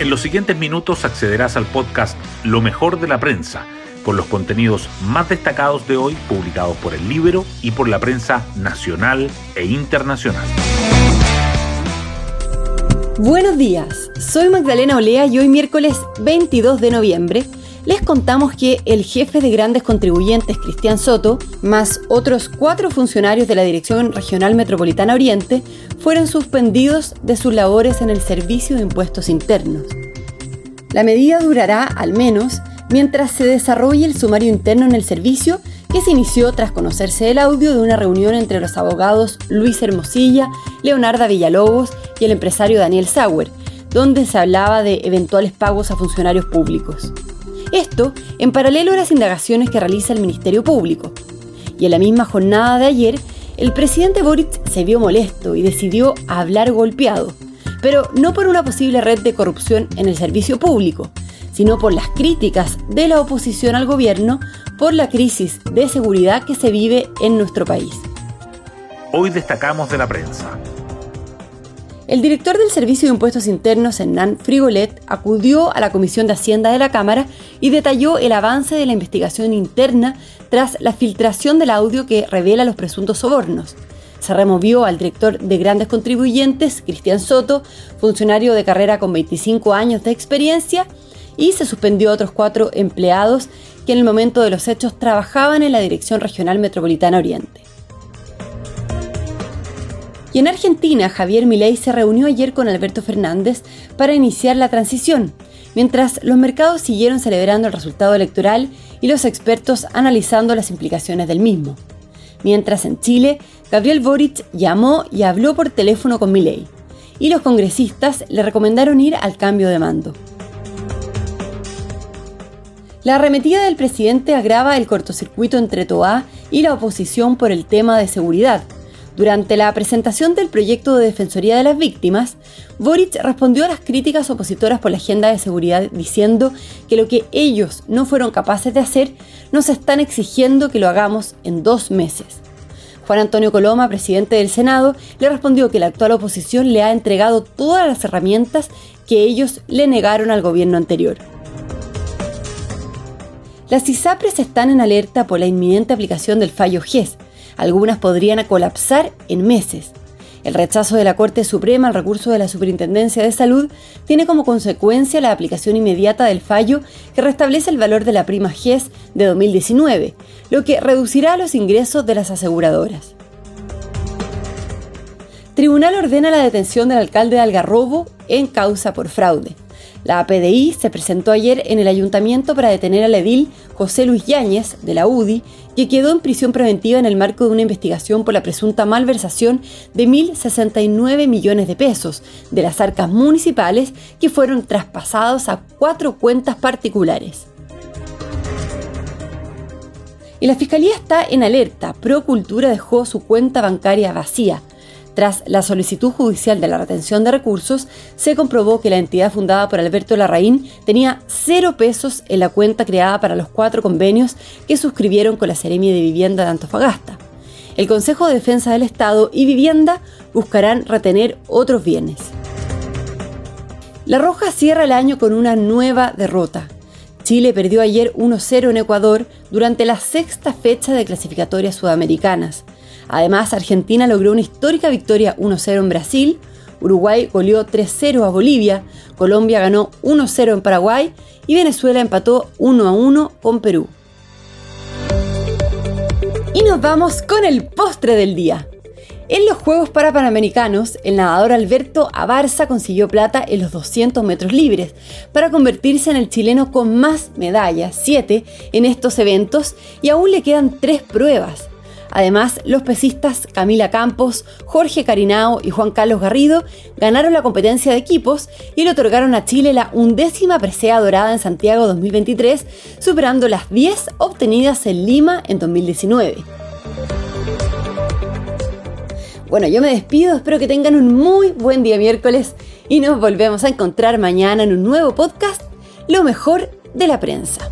En los siguientes minutos accederás al podcast Lo mejor de la prensa, con los contenidos más destacados de hoy publicados por el libro y por la prensa nacional e internacional. Buenos días, soy Magdalena Olea y hoy miércoles 22 de noviembre les contamos que el jefe de grandes contribuyentes, Cristian Soto, más otros cuatro funcionarios de la Dirección Regional Metropolitana Oriente, fueron suspendidos de sus labores en el Servicio de Impuestos Internos. La medida durará, al menos, mientras se desarrolle el sumario interno en el servicio que se inició tras conocerse el audio de una reunión entre los abogados Luis Hermosilla, Leonarda Villalobos y el empresario Daniel Sauer, donde se hablaba de eventuales pagos a funcionarios públicos. Esto en paralelo a las indagaciones que realiza el Ministerio Público. Y en la misma jornada de ayer, el presidente Boric se vio molesto y decidió hablar golpeado, pero no por una posible red de corrupción en el servicio público, sino por las críticas de la oposición al gobierno por la crisis de seguridad que se vive en nuestro país. Hoy destacamos de la prensa. El director del Servicio de Impuestos Internos, Hernán Frigolet, acudió a la Comisión de Hacienda de la Cámara y detalló el avance de la investigación interna tras la filtración del audio que revela los presuntos sobornos. Se removió al director de grandes contribuyentes, Cristian Soto, funcionario de carrera con 25 años de experiencia, y se suspendió a otros cuatro empleados que en el momento de los hechos trabajaban en la Dirección Regional Metropolitana Oriente. Y en Argentina, Javier Milei se reunió ayer con Alberto Fernández para iniciar la transición, mientras los mercados siguieron celebrando el resultado electoral y los expertos analizando las implicaciones del mismo. Mientras en Chile, Gabriel Boric llamó y habló por teléfono con Milei, y los congresistas le recomendaron ir al cambio de mando. La arremetida del presidente agrava el cortocircuito entre Toa y la oposición por el tema de seguridad, durante la presentación del proyecto de Defensoría de las Víctimas, Boric respondió a las críticas opositoras por la agenda de seguridad diciendo que lo que ellos no fueron capaces de hacer nos están exigiendo que lo hagamos en dos meses. Juan Antonio Coloma, presidente del Senado, le respondió que la actual oposición le ha entregado todas las herramientas que ellos le negaron al gobierno anterior. Las ISAPRES están en alerta por la inminente aplicación del fallo GES, algunas podrían colapsar en meses. El rechazo de la Corte Suprema al recurso de la Superintendencia de Salud tiene como consecuencia la aplicación inmediata del fallo que restablece el valor de la prima GES de 2019, lo que reducirá los ingresos de las aseguradoras. Tribunal ordena la detención del alcalde de Algarrobo en causa por fraude. La APDI se presentó ayer en el ayuntamiento para detener al edil José Luis Yáñez, de la UDI, que quedó en prisión preventiva en el marco de una investigación por la presunta malversación de 1.069 millones de pesos de las arcas municipales que fueron traspasados a cuatro cuentas particulares. Y la Fiscalía está en alerta. Procultura dejó su cuenta bancaria vacía. Tras la solicitud judicial de la retención de recursos, se comprobó que la entidad fundada por Alberto Larraín tenía cero pesos en la cuenta creada para los cuatro convenios que suscribieron con la Seremi de Vivienda de Antofagasta. El Consejo de Defensa del Estado y Vivienda buscarán retener otros bienes. La Roja cierra el año con una nueva derrota. Chile perdió ayer 1-0 en Ecuador durante la sexta fecha de clasificatorias sudamericanas. Además, Argentina logró una histórica victoria 1-0 en Brasil, Uruguay goleó 3-0 a Bolivia, Colombia ganó 1-0 en Paraguay y Venezuela empató 1-1 con Perú. Y nos vamos con el postre del día. En los Juegos Parapanamericanos, el nadador Alberto Abarza consiguió plata en los 200 metros libres para convertirse en el chileno con más medallas, 7, en estos eventos y aún le quedan 3 pruebas. Además, los pesistas Camila Campos, Jorge Carinao y Juan Carlos Garrido ganaron la competencia de equipos y le otorgaron a Chile la undécima presea dorada en Santiago 2023, superando las 10 obtenidas en Lima en 2019. Bueno, yo me despido, espero que tengan un muy buen día miércoles y nos volvemos a encontrar mañana en un nuevo podcast, Lo mejor de la prensa.